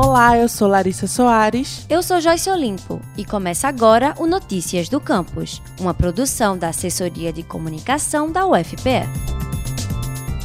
Olá, eu sou Larissa Soares. Eu sou Joyce Olimpo e começa agora o Notícias do Campus, uma produção da Assessoria de Comunicação da UFPE.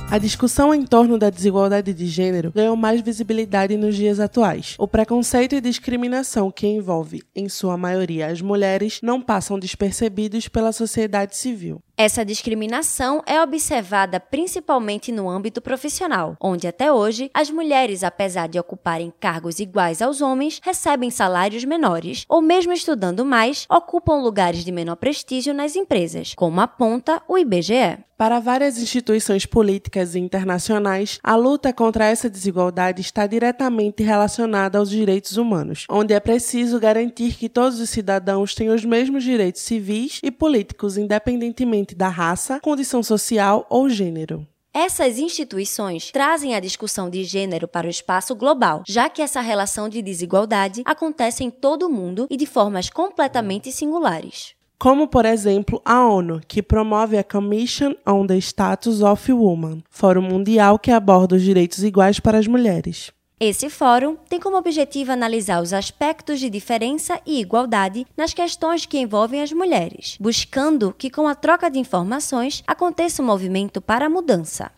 A discussão em torno da desigualdade de gênero ganhou mais visibilidade nos dias atuais. O preconceito e discriminação que envolve, em sua maioria, as mulheres não passam despercebidos pela sociedade civil. Essa discriminação é observada principalmente no âmbito profissional, onde até hoje as mulheres, apesar de ocuparem cargos iguais aos homens, recebem salários menores, ou mesmo estudando mais, ocupam lugares de menor prestígio nas empresas, como aponta o IBGE. Para várias instituições políticas e internacionais, a luta contra essa desigualdade está diretamente relacionada aos direitos humanos, onde é preciso garantir que todos os cidadãos tenham os mesmos direitos civis e políticos, independentemente da raça, condição social ou gênero. Essas instituições trazem a discussão de gênero para o espaço global, já que essa relação de desigualdade acontece em todo o mundo e de formas completamente singulares como, por exemplo, a ONU, que promove a Commission on the Status of Women, fórum mundial que aborda os direitos iguais para as mulheres. Esse fórum tem como objetivo analisar os aspectos de diferença e igualdade nas questões que envolvem as mulheres, buscando que, com a troca de informações, aconteça um movimento para a mudança.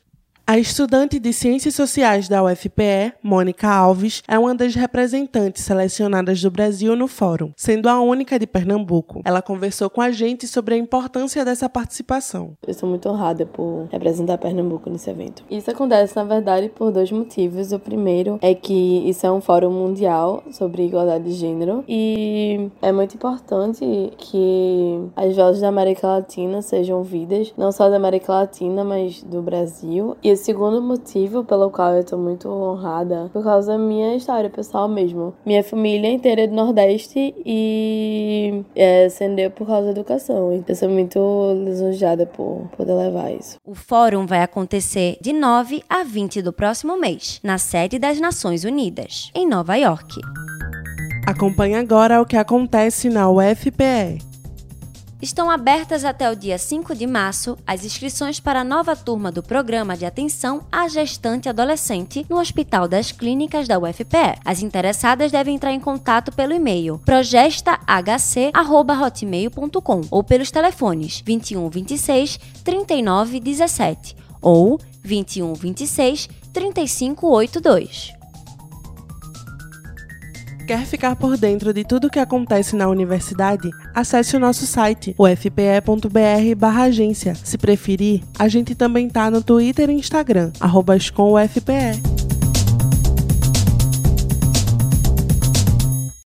A estudante de Ciências Sociais da UFPE, Mônica Alves, é uma das representantes selecionadas do Brasil no fórum, sendo a única de Pernambuco. Ela conversou com a gente sobre a importância dessa participação. Eu sou muito honrada por representar Pernambuco nesse evento. Isso acontece, na verdade, por dois motivos. O primeiro é que isso é um fórum mundial sobre igualdade de gênero e é muito importante que as vozes da América Latina sejam ouvidas, não só da América Latina, mas do Brasil. E o segundo motivo pelo qual eu tô muito honrada, por causa da minha história pessoal mesmo. Minha família inteira é do Nordeste e é, ascendeu por causa da educação. Eu sou muito lisonjeada por poder levar isso. O fórum vai acontecer de 9 a 20 do próximo mês, na sede das Nações Unidas, em Nova York. Acompanhe agora o que acontece na UFPE. Estão abertas até o dia 5 de março as inscrições para a nova turma do Programa de Atenção à Gestante Adolescente no Hospital das Clínicas da UFPE. As interessadas devem entrar em contato pelo e-mail projestahc@hotmail.com ou pelos telefones 21 26 39 17 ou 21 26 35 82. Quer ficar por dentro de tudo o que acontece na universidade? Acesse o nosso site, ufpe.br/agência. Se preferir, a gente também tá no Twitter e Instagram, arroba